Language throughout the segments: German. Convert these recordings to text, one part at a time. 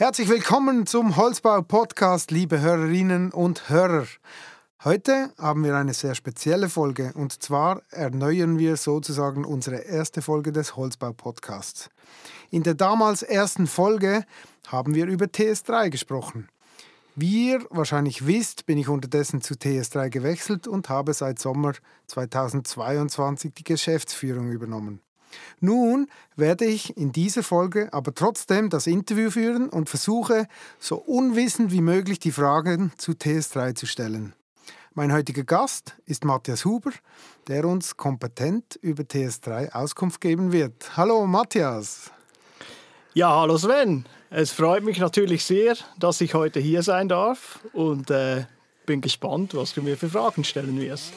Herzlich willkommen zum Holzbau-Podcast, liebe Hörerinnen und Hörer. Heute haben wir eine sehr spezielle Folge und zwar erneuern wir sozusagen unsere erste Folge des Holzbau-Podcasts. In der damals ersten Folge haben wir über TS3 gesprochen. Wie ihr wahrscheinlich wisst, bin ich unterdessen zu TS3 gewechselt und habe seit Sommer 2022 die Geschäftsführung übernommen. Nun werde ich in dieser Folge aber trotzdem das Interview führen und versuche, so unwissend wie möglich die Fragen zu TS3 zu stellen. Mein heutiger Gast ist Matthias Huber, der uns kompetent über TS3 Auskunft geben wird. Hallo Matthias. Ja, hallo Sven. Es freut mich natürlich sehr, dass ich heute hier sein darf und äh, bin gespannt, was du mir für Fragen stellen wirst.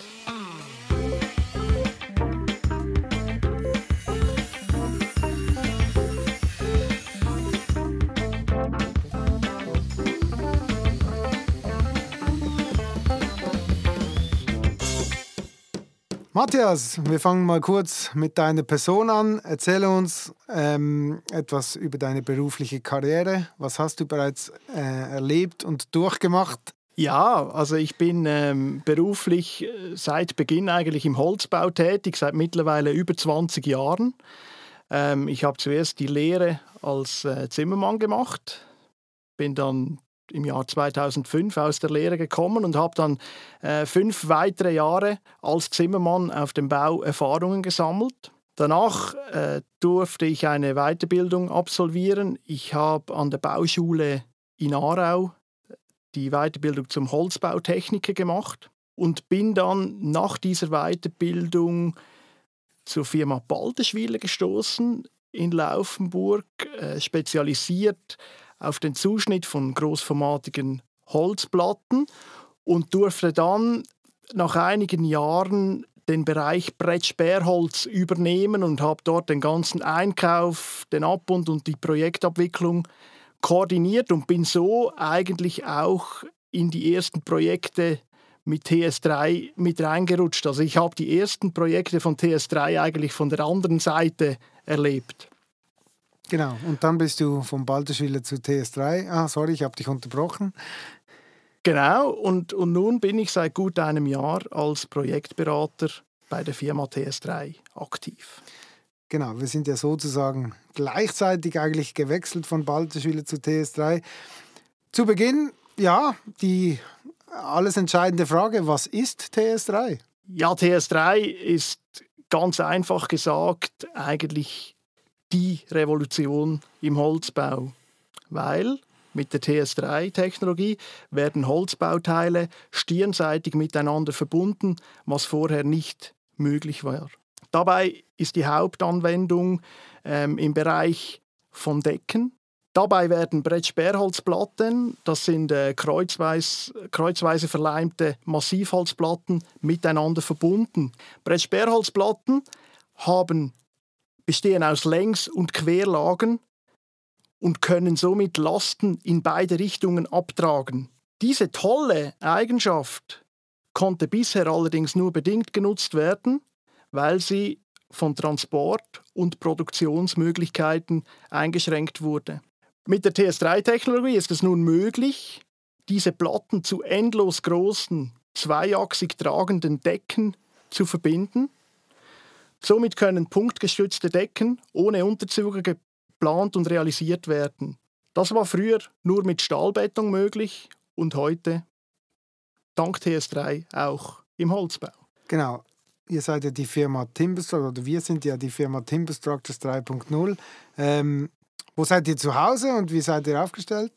Matthias, wir fangen mal kurz mit deiner Person an. Erzähle uns ähm, etwas über deine berufliche Karriere. Was hast du bereits äh, erlebt und durchgemacht? Ja, also ich bin ähm, beruflich äh, seit Beginn eigentlich im Holzbau tätig, seit mittlerweile über 20 Jahren. Ähm, ich habe zuerst die Lehre als äh, Zimmermann gemacht, bin dann im Jahr 2005 aus der Lehre gekommen und habe dann äh, fünf weitere Jahre als Zimmermann auf dem Bau Erfahrungen gesammelt. Danach äh, durfte ich eine Weiterbildung absolvieren. Ich habe an der Bauschule in Aarau die Weiterbildung zum Holzbautechniker gemacht und bin dann nach dieser Weiterbildung zur Firma Balderschwiller gestoßen in Laufenburg, äh, spezialisiert auf den Zuschnitt von großformatigen Holzplatten und durfte dann nach einigen Jahren den Bereich Brettsperrholz übernehmen und habe dort den ganzen Einkauf, den Abbund und die Projektabwicklung koordiniert und bin so eigentlich auch in die ersten Projekte mit TS3 mit reingerutscht. Also ich habe die ersten Projekte von TS3 eigentlich von der anderen Seite erlebt. Genau, und dann bist du vom Balderschwiller zu TS3. Ah, sorry, ich habe dich unterbrochen. Genau, und, und nun bin ich seit gut einem Jahr als Projektberater bei der Firma TS3 aktiv. Genau, wir sind ja sozusagen gleichzeitig eigentlich gewechselt von Balderschwiller zu TS3. Zu Beginn, ja, die alles entscheidende Frage, was ist TS3? Ja, TS3 ist ganz einfach gesagt eigentlich die Revolution im Holzbau, weil mit der TS3-Technologie werden Holzbauteile stirnseitig miteinander verbunden, was vorher nicht möglich war. Dabei ist die Hauptanwendung ähm, im Bereich von Decken. Dabei werden Brettsperrholzplatten, das sind äh, kreuzweis, kreuzweise verleimte Massivholzplatten, miteinander verbunden. Brettsperrholzplatten haben bestehen aus Längs- und Querlagen und können somit Lasten in beide Richtungen abtragen. Diese tolle Eigenschaft konnte bisher allerdings nur bedingt genutzt werden, weil sie von Transport- und Produktionsmöglichkeiten eingeschränkt wurde. Mit der TS3-Technologie ist es nun möglich, diese Platten zu endlos großen, zweiachsig tragenden Decken zu verbinden Somit können punktgestützte Decken ohne Unterzüge geplant und realisiert werden. Das war früher nur mit Stahlbeton möglich und heute dank TS3 auch im Holzbau. Genau. Ihr seid ja die Firma Timberstructures oder wir sind ja die Firma Timberstructures 3.0. Ähm, wo seid ihr zu Hause und wie seid ihr aufgestellt?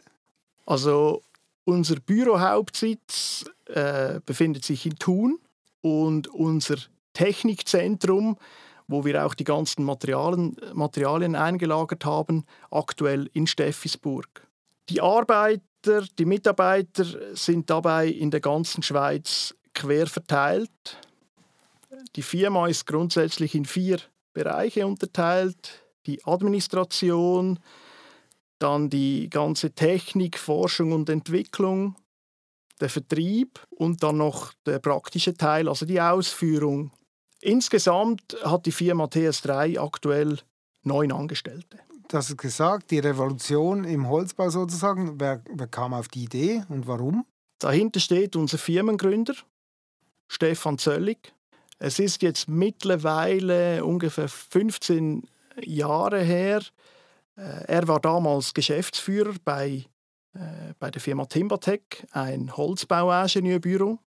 Also unser Bürohauptsitz äh, befindet sich in Thun und unser Technikzentrum, wo wir auch die ganzen Materialien, Materialien eingelagert haben, aktuell in Steffisburg. Die Arbeiter, die Mitarbeiter sind dabei in der ganzen Schweiz quer verteilt. Die Firma ist grundsätzlich in vier Bereiche unterteilt. Die Administration, dann die ganze Technik, Forschung und Entwicklung, der Vertrieb und dann noch der praktische Teil, also die Ausführung Insgesamt hat die Firma TS3 aktuell neun Angestellte. du hast gesagt, die Revolution im Holzbau sozusagen. Wer, wer kam auf die Idee und warum? Dahinter steht unser Firmengründer, Stefan Zöllig. Es ist jetzt mittlerweile ungefähr 15 Jahre her. Äh, er war damals Geschäftsführer bei, äh, bei der Firma Timbertech, ein Holzbauingenieurbüro.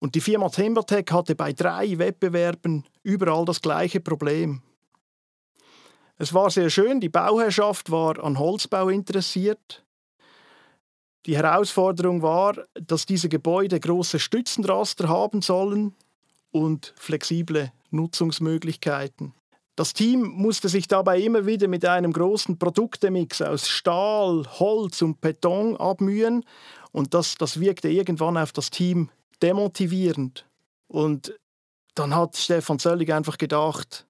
Und die Firma Timbertech hatte bei drei Wettbewerben überall das gleiche Problem. Es war sehr schön, die Bauherrschaft war an Holzbau interessiert. Die Herausforderung war, dass diese Gebäude große Stützenraster haben sollen und flexible Nutzungsmöglichkeiten. Das Team musste sich dabei immer wieder mit einem großen Produktemix aus Stahl, Holz und Beton abmühen und das, das wirkte irgendwann auf das Team demotivierend. Und dann hat Stefan Zöllig einfach gedacht,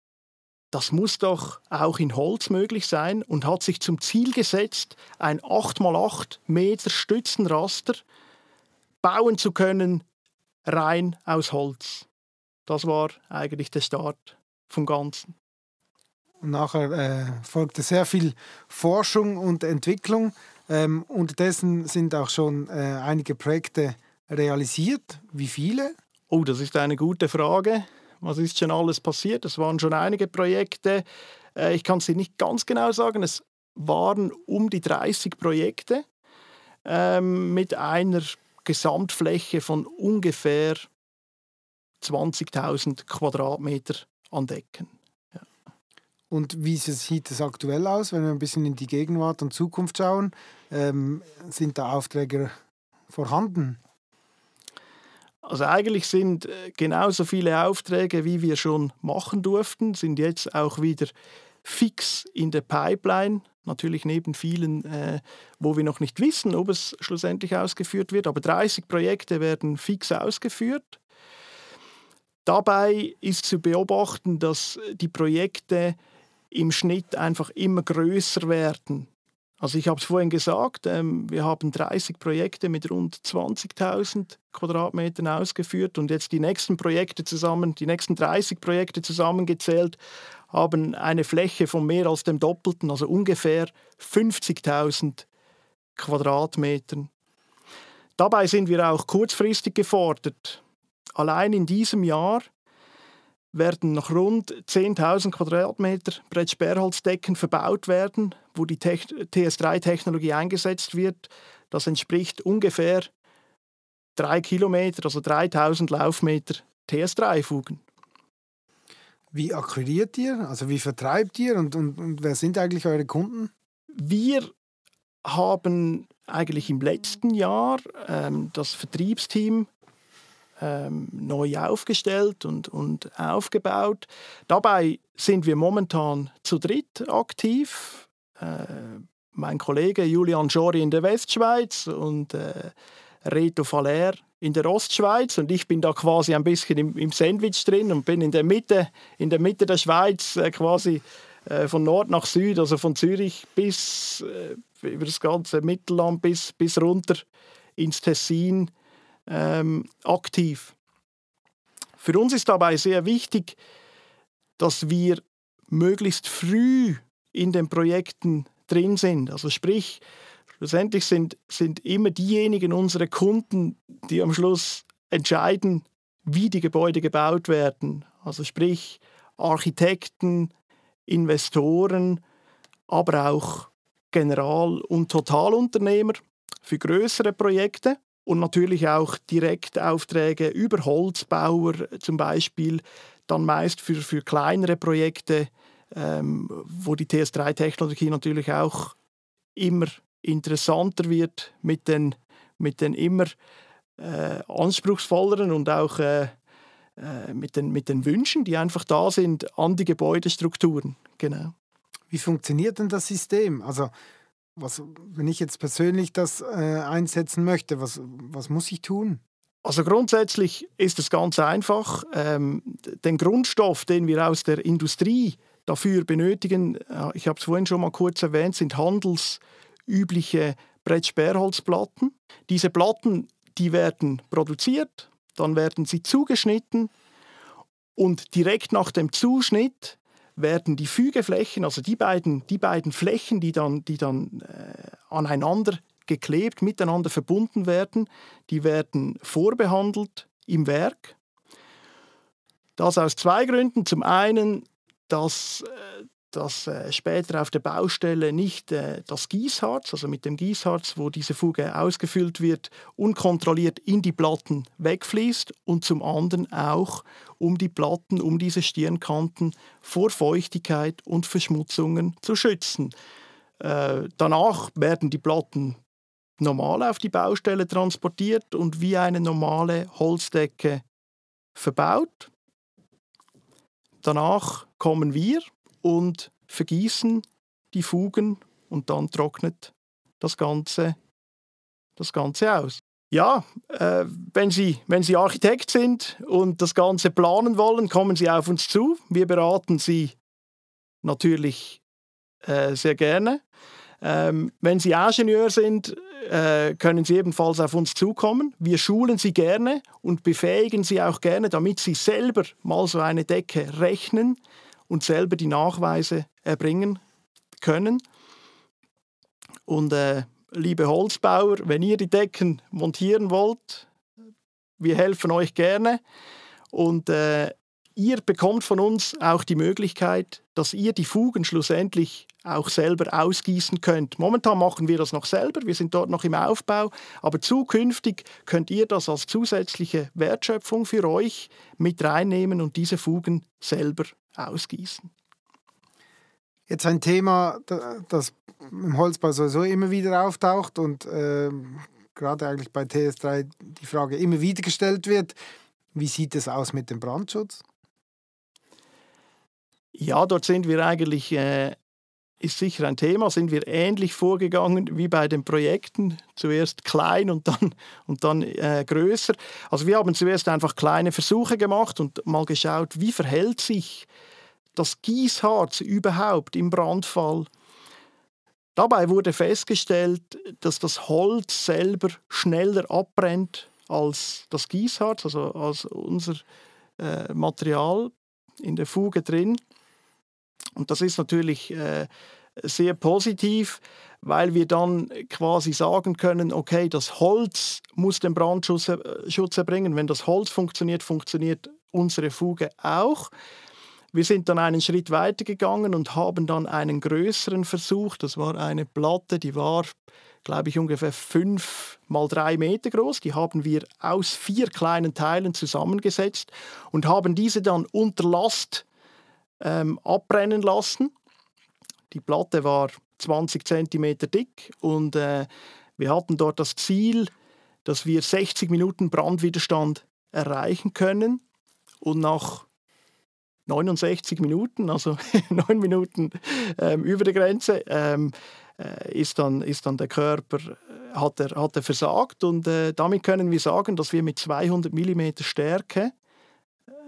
das muss doch auch in Holz möglich sein und hat sich zum Ziel gesetzt, ein 8x8 Meter Stützenraster bauen zu können, rein aus Holz. Das war eigentlich der Start vom Ganzen. Nachher äh, folgte sehr viel Forschung und Entwicklung. Ähm, unterdessen sind auch schon äh, einige Projekte realisiert. Wie viele? Oh, das ist eine gute Frage. Was ist schon alles passiert? Es waren schon einige Projekte. Äh, ich kann es nicht ganz genau sagen. Es waren um die 30 Projekte ähm, mit einer Gesamtfläche von ungefähr 20.000 Quadratmeter an Decken. Ja. Und wie sieht es aktuell aus, wenn wir ein bisschen in die Gegenwart und Zukunft schauen? Ähm, sind da Aufträge vorhanden? Also eigentlich sind äh, genauso viele Aufträge, wie wir schon machen durften, sind jetzt auch wieder fix in der Pipeline. Natürlich neben vielen, äh, wo wir noch nicht wissen, ob es schlussendlich ausgeführt wird. Aber 30 Projekte werden fix ausgeführt. Dabei ist zu beobachten, dass die Projekte im Schnitt einfach immer größer werden. Also ich habe es vorhin gesagt, ähm, wir haben 30 Projekte mit rund 20.000 Quadratmetern ausgeführt und jetzt die nächsten Projekte zusammen, die nächsten 30 Projekte zusammengezählt, haben eine Fläche von mehr als dem Doppelten, also ungefähr 50.000 Quadratmetern. Dabei sind wir auch kurzfristig gefordert. Allein in diesem Jahr werden noch rund 10.000 Quadratmeter Brettsperrholzdecken verbaut werden, wo die TS3-Technologie eingesetzt wird. Das entspricht ungefähr drei Kilometer, also 3000 Laufmeter TS3-Fugen. Wie akquiriert ihr? Also wie vertreibt ihr und, und, und wer sind eigentlich eure Kunden? Wir haben eigentlich im letzten Jahr ähm, das Vertriebsteam ähm, neu aufgestellt und, und aufgebaut. Dabei sind wir momentan zu dritt aktiv. Äh, mein Kollege Julian Jori in der Westschweiz und äh, Reto Faller in der Ostschweiz und ich bin da quasi ein bisschen im, im Sandwich drin und bin in der Mitte, in der, Mitte der Schweiz äh, quasi äh, von Nord nach Süd, also von Zürich bis äh, über das ganze Mittelland bis, bis runter ins Tessin ähm, aktiv. Für uns ist dabei sehr wichtig, dass wir möglichst früh in den Projekten drin sind. Also sprich, schlussendlich sind, sind immer diejenigen unsere Kunden, die am Schluss entscheiden, wie die Gebäude gebaut werden. Also sprich Architekten, Investoren, aber auch General- und Totalunternehmer für größere Projekte und natürlich auch Direktaufträge über Holzbauer zum Beispiel, dann meist für, für kleinere Projekte, ähm, wo die TS3-Technologie natürlich auch immer interessanter wird mit den, mit den immer äh, anspruchsvolleren und auch äh, äh, mit, den, mit den Wünschen, die einfach da sind an die Gebäudestrukturen. Genau. Wie funktioniert denn das System? Also was, wenn ich jetzt persönlich das äh, einsetzen möchte, was, was muss ich tun? Also grundsätzlich ist es ganz einfach. Ähm, den Grundstoff, den wir aus der Industrie dafür benötigen, äh, ich habe es vorhin schon mal kurz erwähnt, sind handelsübliche Brettsperrholzplatten. Diese Platten, die werden produziert, dann werden sie zugeschnitten und direkt nach dem Zuschnitt werden die Fügeflächen, also die beiden, die beiden Flächen, die dann, die dann äh, aneinander geklebt, miteinander verbunden werden, die werden vorbehandelt im Werk. Das aus zwei Gründen. Zum einen, dass äh, dass äh, später auf der Baustelle nicht äh, das Gießharz, also mit dem Gießharz, wo diese Fuge ausgefüllt wird, unkontrolliert in die Platten wegfließt und zum anderen auch, um die Platten, um diese Stirnkanten vor Feuchtigkeit und Verschmutzungen zu schützen. Äh, danach werden die Platten normal auf die Baustelle transportiert und wie eine normale Holzdecke verbaut. Danach kommen wir und vergießen die Fugen und dann trocknet das Ganze, das Ganze aus. Ja, äh, wenn, Sie, wenn Sie Architekt sind und das Ganze planen wollen, kommen Sie auf uns zu. Wir beraten Sie natürlich äh, sehr gerne. Ähm, wenn Sie Ingenieur sind, äh, können Sie ebenfalls auf uns zukommen. Wir schulen Sie gerne und befähigen Sie auch gerne, damit Sie selber mal so eine Decke rechnen, und selber die Nachweise erbringen können. Und äh, liebe Holzbauer, wenn ihr die Decken montieren wollt, wir helfen euch gerne. Und äh, ihr bekommt von uns auch die Möglichkeit, dass ihr die Fugen schlussendlich auch selber ausgießen könnt. Momentan machen wir das noch selber, wir sind dort noch im Aufbau, aber zukünftig könnt ihr das als zusätzliche Wertschöpfung für euch mit reinnehmen und diese Fugen selber ausgießen. Jetzt ein Thema, das im Holzbau sowieso immer wieder auftaucht und äh, gerade eigentlich bei TS3 die Frage immer wieder gestellt wird. Wie sieht es aus mit dem Brandschutz? Ja, dort sind wir eigentlich, äh, ist sicher ein Thema, sind wir ähnlich vorgegangen wie bei den Projekten. Zuerst klein und dann, und dann äh, größer. Also wir haben zuerst einfach kleine Versuche gemacht und mal geschaut, wie verhält sich das Gießharz überhaupt im Brandfall. Dabei wurde festgestellt, dass das Holz selber schneller abbrennt als das Gießharz, also als unser äh, Material in der Fuge drin. Und das ist natürlich äh, sehr positiv, weil wir dann quasi sagen können, okay, das Holz muss den Brandschutz äh, erbringen. Wenn das Holz funktioniert, funktioniert unsere Fuge auch. Wir sind dann einen Schritt weiter gegangen und haben dann einen größeren Versuch. Das war eine Platte, die war, glaube ich, ungefähr fünf mal drei Meter groß. Die haben wir aus vier kleinen Teilen zusammengesetzt und haben diese dann unter Last ähm, abbrennen lassen. Die Platte war 20 cm dick und äh, wir hatten dort das Ziel, dass wir 60 Minuten Brandwiderstand erreichen können. Und nach 69 Minuten, also neun Minuten ähm, über der Grenze, ähm, äh, ist, dann, ist dann der Körper äh, hat er, hat er versagt und äh, damit können wir sagen, dass wir mit 200 mm Stärke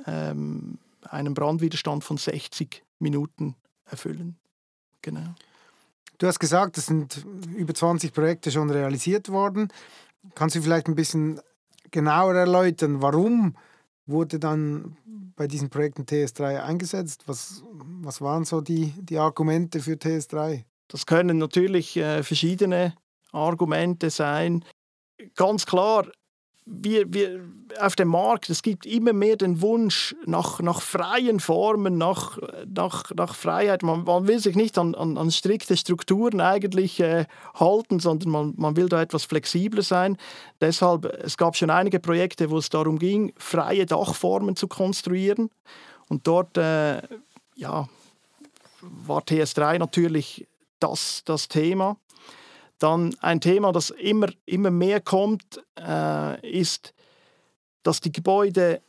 ähm, einen Brandwiderstand von 60 Minuten erfüllen. Genau. Du hast gesagt, es sind über 20 Projekte schon realisiert worden. Kannst du vielleicht ein bisschen genauer erläutern, warum wurde dann bei diesen Projekten TS3 eingesetzt? Was, was waren so die, die Argumente für TS3? Das können natürlich äh, verschiedene Argumente sein. Ganz klar, wir, wir auf dem Markt, es gibt immer mehr den Wunsch nach, nach freien Formen, nach, nach, nach Freiheit. Man, man will sich nicht an, an, an strikte Strukturen eigentlich äh, halten, sondern man, man will da etwas flexibler sein. Deshalb, es gab schon einige Projekte, wo es darum ging, freie Dachformen zu konstruieren. Und dort äh, ja, war TS3 natürlich das, das Thema. Dann ein Thema, das immer, immer mehr kommt, äh, ist, dass die, Gebäude,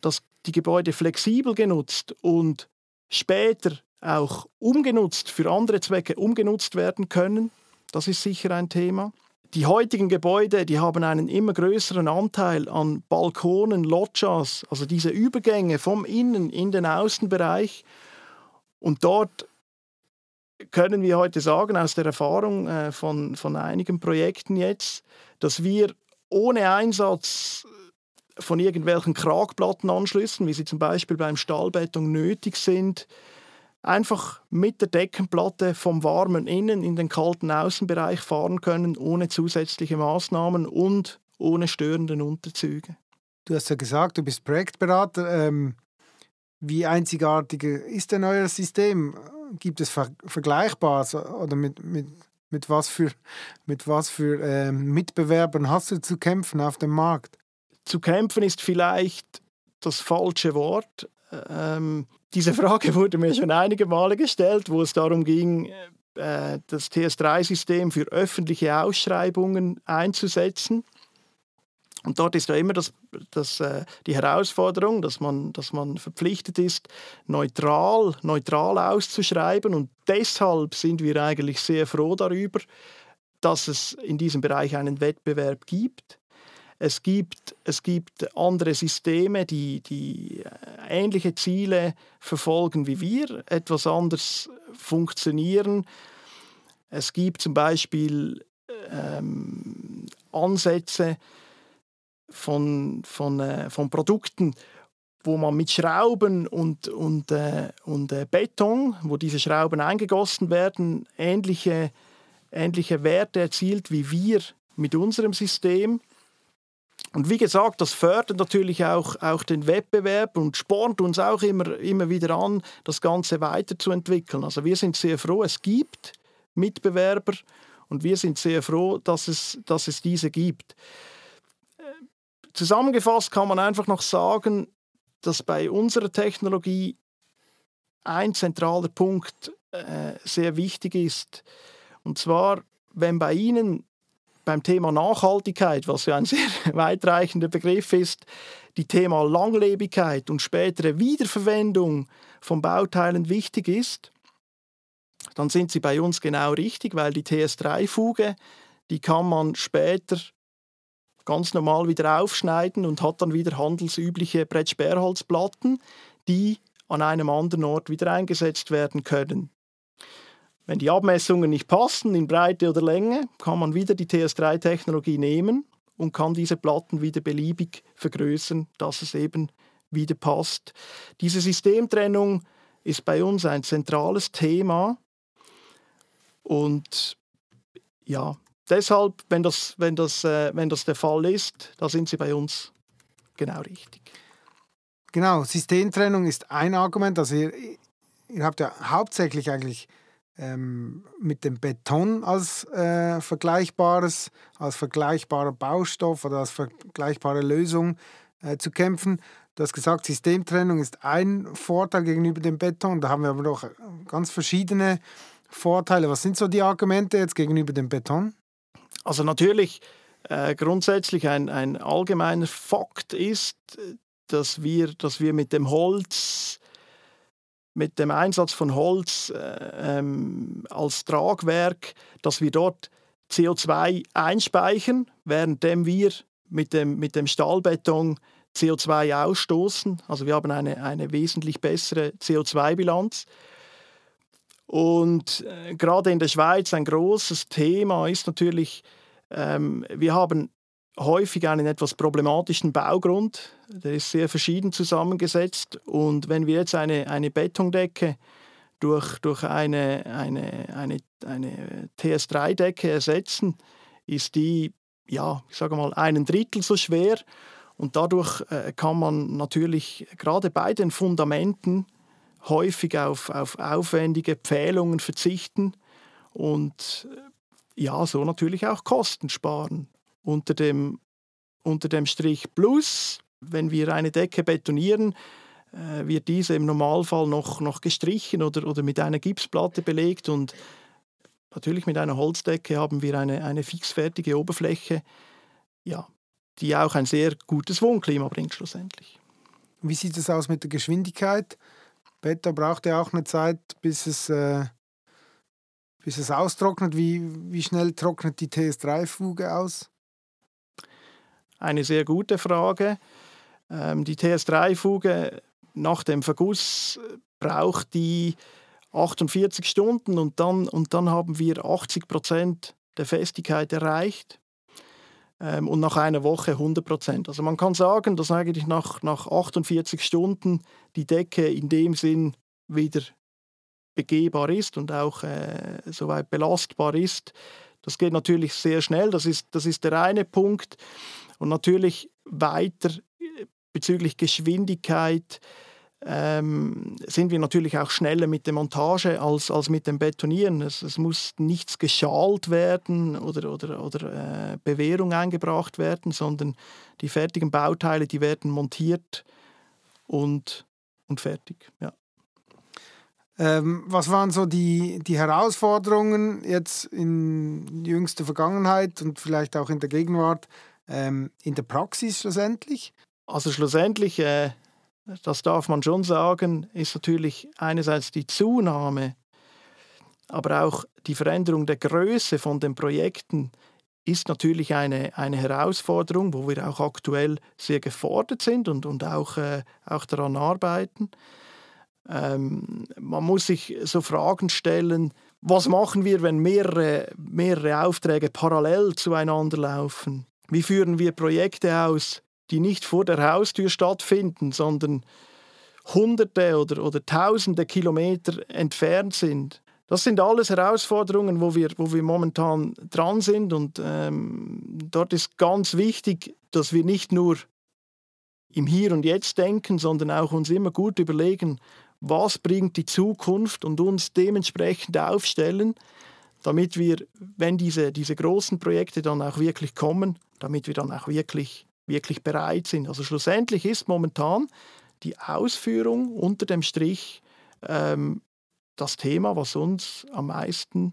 dass die Gebäude flexibel genutzt und später auch umgenutzt, für andere Zwecke umgenutzt werden können. Das ist sicher ein Thema. Die heutigen Gebäude, die haben einen immer größeren Anteil an Balkonen, Loggias, also diese Übergänge vom Innen in den Außenbereich. Und dort können wir heute sagen, aus der Erfahrung äh, von, von einigen Projekten jetzt, dass wir ohne Einsatz von irgendwelchen Kragplattenanschlüssen, wie sie zum Beispiel beim Stahlbeton nötig sind, einfach mit der Deckenplatte vom warmen Innen in den kalten Außenbereich fahren können, ohne zusätzliche Maßnahmen und ohne störenden Unterzüge. Du hast ja gesagt, du bist Projektberater. Ähm, wie einzigartig ist denn euer System? Gibt es Ver Vergleichbares oder mit, mit, mit was für, mit was für ähm, Mitbewerbern hast du zu kämpfen auf dem Markt? Zu kämpfen ist vielleicht das falsche Wort. Ähm, diese Frage wurde mir schon einige Male gestellt, wo es darum ging, äh, das TS3-System für öffentliche Ausschreibungen einzusetzen. Und dort ist ja immer das, das, äh, die Herausforderung, dass man, dass man verpflichtet ist, neutral, neutral auszuschreiben. Und deshalb sind wir eigentlich sehr froh darüber, dass es in diesem Bereich einen Wettbewerb gibt. Es gibt, es gibt andere Systeme, die, die äh, ähnliche Ziele verfolgen wie wir, etwas anders funktionieren. Es gibt zum Beispiel ähm, Ansätze von, von, äh, von Produkten, wo man mit Schrauben und, und, äh, und äh, Beton, wo diese Schrauben eingegossen werden, ähnliche, ähnliche Werte erzielt wie wir mit unserem System. Und wie gesagt, das fördert natürlich auch, auch den Wettbewerb und spornt uns auch immer, immer wieder an, das Ganze weiterzuentwickeln. Also wir sind sehr froh, es gibt Mitbewerber und wir sind sehr froh, dass es, dass es diese gibt. Zusammengefasst kann man einfach noch sagen, dass bei unserer Technologie ein zentraler Punkt äh, sehr wichtig ist. Und zwar, wenn bei Ihnen beim Thema Nachhaltigkeit, was ja ein sehr weitreichender Begriff ist, die Thema Langlebigkeit und spätere Wiederverwendung von Bauteilen wichtig ist, dann sind sie bei uns genau richtig, weil die TS3-Fuge, die kann man später ganz normal wieder aufschneiden und hat dann wieder handelsübliche Brettsperrholzplatten, die an einem anderen Ort wieder eingesetzt werden können. Wenn die Abmessungen nicht passen in Breite oder Länge, kann man wieder die TS3-Technologie nehmen und kann diese Platten wieder beliebig vergrößern, dass es eben wieder passt. Diese Systemtrennung ist bei uns ein zentrales Thema und ja, deshalb, wenn das, wenn, das, äh, wenn das der Fall ist, da sind Sie bei uns genau richtig. Genau, Systemtrennung ist ein Argument. Also ihr, ihr habt ja hauptsächlich eigentlich ähm, mit dem Beton als äh, vergleichbares, als vergleichbarer Baustoff oder als vergleichbare Lösung äh, zu kämpfen. Du hast gesagt, Systemtrennung ist ein Vorteil gegenüber dem Beton. Da haben wir aber noch ganz verschiedene Vorteile. Was sind so die Argumente jetzt gegenüber dem Beton? Also natürlich äh, grundsätzlich ein, ein allgemeiner Fakt ist, dass wir, dass wir mit dem Holz mit dem Einsatz von Holz äh, ähm, als Tragwerk, dass wir dort CO2 einspeichern, während wir mit dem, mit dem Stahlbeton CO2 ausstoßen. Also wir haben eine, eine wesentlich bessere CO2-Bilanz. Und äh, gerade in der Schweiz ein großes Thema ist natürlich, ähm, wir haben häufig einen etwas problematischen Baugrund. Der ist sehr verschieden zusammengesetzt. Und wenn wir jetzt eine, eine Betondecke durch, durch eine, eine, eine, eine TS3-Decke ersetzen, ist die, ja, ich sage mal, einen Drittel so schwer. Und dadurch äh, kann man natürlich gerade bei den Fundamenten häufig auf, auf aufwendige Pfählungen verzichten und äh, ja, so natürlich auch Kosten sparen unter dem, unter dem Strich Plus, wenn wir eine Decke betonieren, äh, wird diese im Normalfall noch, noch gestrichen oder, oder mit einer Gipsplatte belegt und natürlich mit einer Holzdecke haben wir eine, eine fixfertige Oberfläche, ja, die auch ein sehr gutes Wohnklima bringt schlussendlich. Wie sieht es aus mit der Geschwindigkeit? Beton braucht ja auch eine Zeit, bis es, äh, bis es austrocknet. Wie, wie schnell trocknet die TS3-Fuge aus? eine sehr gute Frage. Ähm, die TS3-Fuge nach dem Verguss braucht die 48 Stunden und dann, und dann haben wir 80 Prozent der Festigkeit erreicht ähm, und nach einer Woche 100 Prozent. Also man kann sagen, dass eigentlich nach, nach 48 Stunden die Decke in dem Sinn wieder begehbar ist und auch äh, soweit belastbar ist. Das geht natürlich sehr schnell, das ist, das ist der eine Punkt. Und natürlich weiter äh, bezüglich Geschwindigkeit ähm, sind wir natürlich auch schneller mit der Montage als, als mit dem Betonieren. Es, es muss nichts geschalt werden oder, oder, oder äh, Bewährung eingebracht werden, sondern die fertigen Bauteile, die werden montiert und, und fertig. Ja. Ähm, was waren so die, die Herausforderungen jetzt in jüngster Vergangenheit und vielleicht auch in der Gegenwart ähm, in der Praxis schlussendlich? Also schlussendlich, äh, das darf man schon sagen, ist natürlich einerseits die Zunahme, aber auch die Veränderung der Größe von den Projekten ist natürlich eine, eine Herausforderung, wo wir auch aktuell sehr gefordert sind und, und auch, äh, auch daran arbeiten. Ähm, man muss sich so Fragen stellen, was machen wir, wenn mehrere, mehrere Aufträge parallel zueinander laufen? Wie führen wir Projekte aus, die nicht vor der Haustür stattfinden, sondern Hunderte oder, oder Tausende Kilometer entfernt sind? Das sind alles Herausforderungen, wo wir, wo wir momentan dran sind. Und ähm, dort ist ganz wichtig, dass wir nicht nur im Hier und Jetzt denken, sondern auch uns immer gut überlegen, was bringt die Zukunft und uns dementsprechend aufstellen, damit wir, wenn diese, diese großen Projekte dann auch wirklich kommen, damit wir dann auch wirklich, wirklich bereit sind. Also schlussendlich ist momentan die Ausführung unter dem Strich ähm, das Thema, was uns am meisten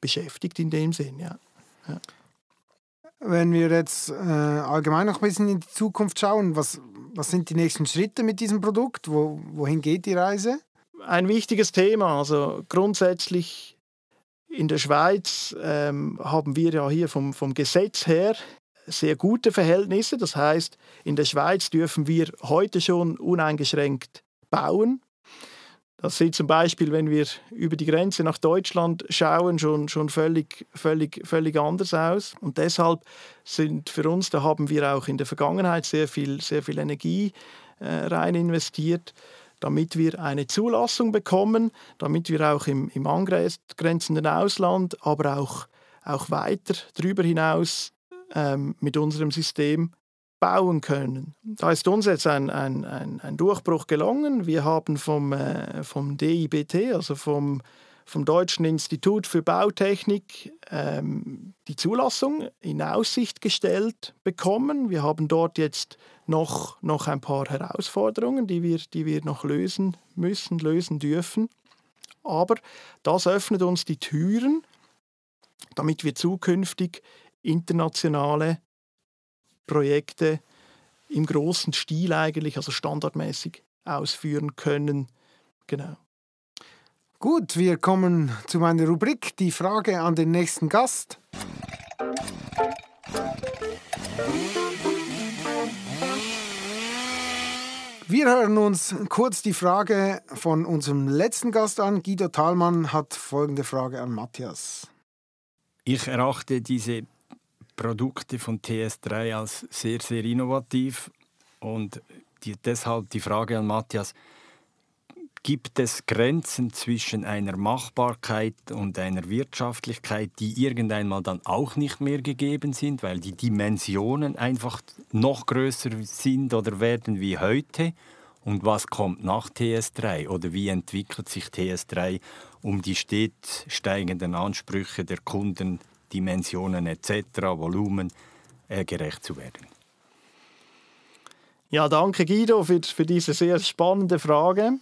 beschäftigt in dem Sinn. Ja. ja. Wenn wir jetzt äh, allgemein noch ein bisschen in die Zukunft schauen, was, was sind die nächsten Schritte mit diesem Produkt? Wo, wohin geht die Reise? Ein wichtiges Thema. Also grundsätzlich in der Schweiz ähm, haben wir ja hier vom, vom Gesetz her sehr gute Verhältnisse. Das heißt, in der Schweiz dürfen wir heute schon uneingeschränkt bauen. Das sieht zum Beispiel, wenn wir über die Grenze nach Deutschland schauen, schon, schon völlig, völlig, völlig anders aus. Und deshalb sind für uns, da haben wir auch in der Vergangenheit sehr viel, sehr viel Energie äh, rein investiert, damit wir eine Zulassung bekommen, damit wir auch im, im angrenzenden Ausland, aber auch, auch weiter darüber hinaus ähm, mit unserem System bauen können. Da ist uns jetzt ein, ein, ein, ein Durchbruch gelungen. Wir haben vom, äh, vom DIBT, also vom, vom Deutschen Institut für Bautechnik, ähm, die Zulassung in Aussicht gestellt bekommen. Wir haben dort jetzt noch, noch ein paar Herausforderungen, die wir, die wir noch lösen müssen, lösen dürfen. Aber das öffnet uns die Türen, damit wir zukünftig internationale Projekte im großen Stil eigentlich, also standardmäßig ausführen können. Genau. Gut, wir kommen zu meiner Rubrik, die Frage an den nächsten Gast. Wir hören uns kurz die Frage von unserem letzten Gast an. Guido Thalmann hat folgende Frage an Matthias. Ich erachte diese Produkte von TS3 als sehr, sehr innovativ. Und die, deshalb die Frage an Matthias, gibt es Grenzen zwischen einer Machbarkeit und einer Wirtschaftlichkeit, die irgendwann mal dann auch nicht mehr gegeben sind, weil die Dimensionen einfach noch größer sind oder werden wie heute? Und was kommt nach TS3 oder wie entwickelt sich TS3, um die stets steigenden Ansprüche der Kunden Dimensionen etc., Volumen äh, gerecht zu werden. Ja, danke Guido für, für diese sehr spannende Frage.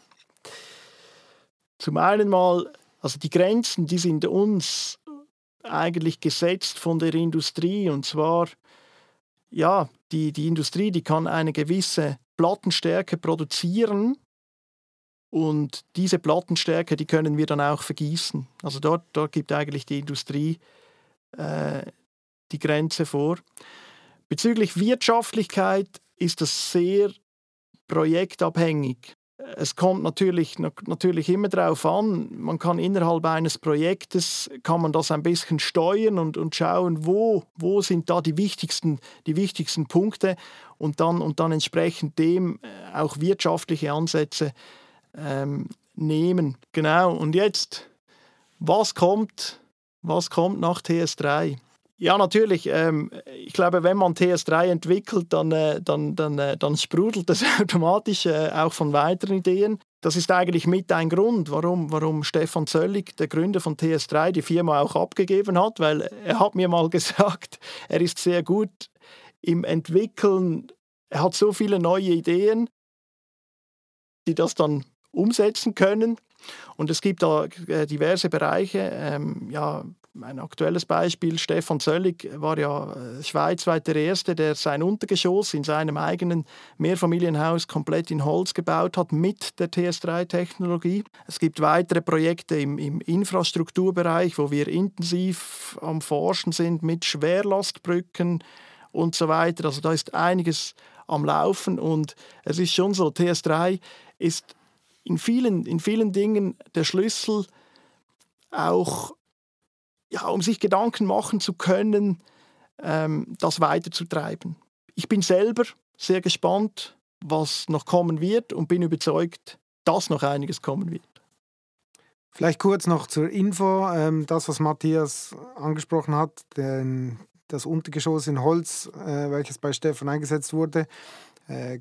Zum einen mal, also die Grenzen, die sind uns eigentlich gesetzt von der Industrie und zwar ja, die, die Industrie, die kann eine gewisse Plattenstärke produzieren und diese Plattenstärke, die können wir dann auch vergießen. Also dort, dort gibt eigentlich die Industrie äh, die Grenze vor. Bezüglich Wirtschaftlichkeit ist das sehr projektabhängig. Es kommt natürlich, natürlich immer darauf an, man kann innerhalb eines Projektes kann man das ein bisschen steuern und, und schauen, wo, wo sind da die wichtigsten, die wichtigsten Punkte und dann, und dann entsprechend dem äh, auch wirtschaftliche Ansätze ähm, nehmen. Genau. Und jetzt, was kommt, was kommt nach TS3? Ja, natürlich. Ähm, ich glaube, wenn man TS3 entwickelt, dann, äh, dann, dann, äh, dann sprudelt das automatisch äh, auch von weiteren Ideen. Das ist eigentlich mit ein Grund, warum, warum Stefan Zöllig, der Gründer von TS3, die Firma auch abgegeben hat, weil er hat mir mal gesagt, er ist sehr gut im Entwickeln, er hat so viele neue Ideen, die das dann umsetzen können. Und es gibt da äh, diverse Bereiche. Ähm, ja, ein aktuelles Beispiel, Stefan Zöllig war ja äh, schweizweit der Erste, der sein Untergeschoss in seinem eigenen Mehrfamilienhaus komplett in Holz gebaut hat mit der TS3-Technologie. Es gibt weitere Projekte im, im Infrastrukturbereich, wo wir intensiv am Forschen sind mit Schwerlastbrücken und so weiter. Also da ist einiges am Laufen und es ist schon so, TS3 ist in vielen, in vielen Dingen der Schlüssel auch, ja, um sich Gedanken machen zu können, ähm, das weiterzutreiben. Ich bin selber sehr gespannt, was noch kommen wird und bin überzeugt, dass noch einiges kommen wird. Vielleicht kurz noch zur Info, ähm, das, was Matthias angesprochen hat, das Untergeschoss in Holz, äh, welches bei Stefan eingesetzt wurde,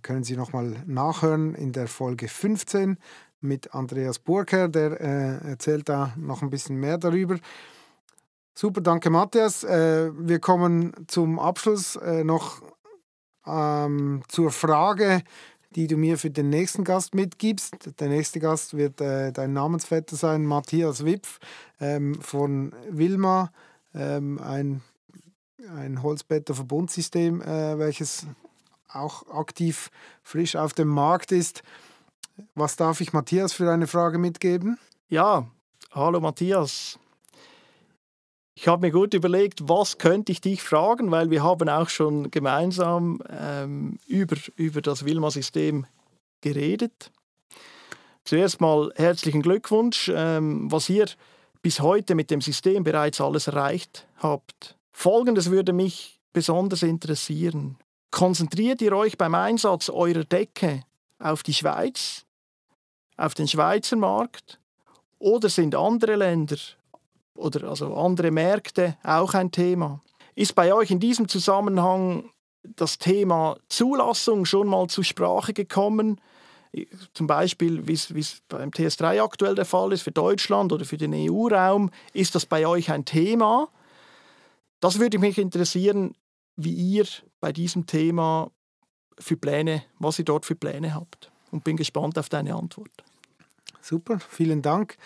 können Sie nochmal nachhören in der Folge 15 mit Andreas Burker, der äh, erzählt da noch ein bisschen mehr darüber. Super, danke Matthias. Äh, wir kommen zum Abschluss äh, noch ähm, zur Frage, die du mir für den nächsten Gast mitgibst. Der nächste Gast wird äh, dein Namensvetter sein, Matthias Wipf ähm, von Wilma, ähm, ein, ein Holzbetter-Verbundsystem, äh, welches auch aktiv frisch auf dem Markt ist. Was darf ich Matthias für eine Frage mitgeben? Ja, hallo Matthias. Ich habe mir gut überlegt, was könnte ich dich fragen, weil wir haben auch schon gemeinsam ähm, über, über das Wilma-System geredet. Zuerst mal herzlichen Glückwunsch, ähm, was ihr bis heute mit dem System bereits alles erreicht habt. Folgendes würde mich besonders interessieren. Konzentriert ihr euch beim Einsatz eurer Decke auf die Schweiz, auf den Schweizer Markt oder sind andere Länder oder also andere Märkte auch ein Thema? Ist bei euch in diesem Zusammenhang das Thema Zulassung schon mal zur Sprache gekommen? Zum Beispiel, wie es beim TS3 aktuell der Fall ist für Deutschland oder für den EU-Raum, ist das bei euch ein Thema? Das würde mich interessieren, wie ihr bei diesem Thema für Pläne, was ihr dort für Pläne habt. Und bin gespannt auf deine Antwort. Super, vielen Dank.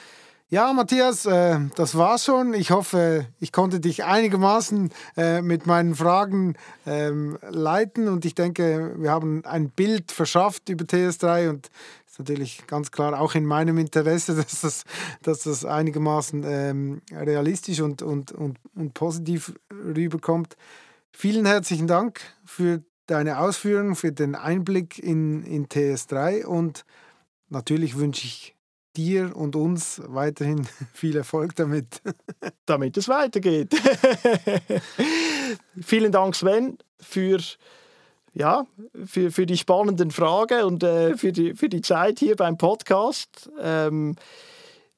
Ja, Matthias, äh, das war's schon. Ich hoffe, ich konnte dich einigermaßen äh, mit meinen Fragen ähm, leiten und ich denke, wir haben ein Bild verschafft über TS3 und ist natürlich ganz klar auch in meinem Interesse, dass das, dass das einigermaßen ähm, realistisch und, und, und, und positiv rüberkommt. Vielen herzlichen Dank für deine Ausführungen, für den Einblick in, in TS3 und natürlich wünsche ich dir und uns weiterhin viel Erfolg damit. damit es weitergeht. Vielen Dank, Sven, für, ja, für, für die spannenden Fragen und äh, für, die, für die Zeit hier beim Podcast. Ähm,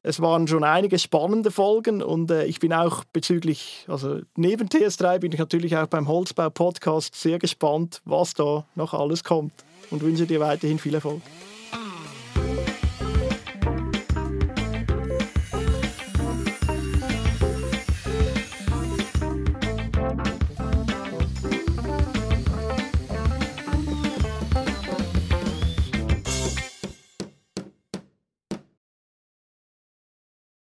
es waren schon einige spannende Folgen und äh, ich bin auch bezüglich, also neben TS3 bin ich natürlich auch beim Holzbau-Podcast sehr gespannt, was da noch alles kommt und wünsche dir weiterhin viel Erfolg.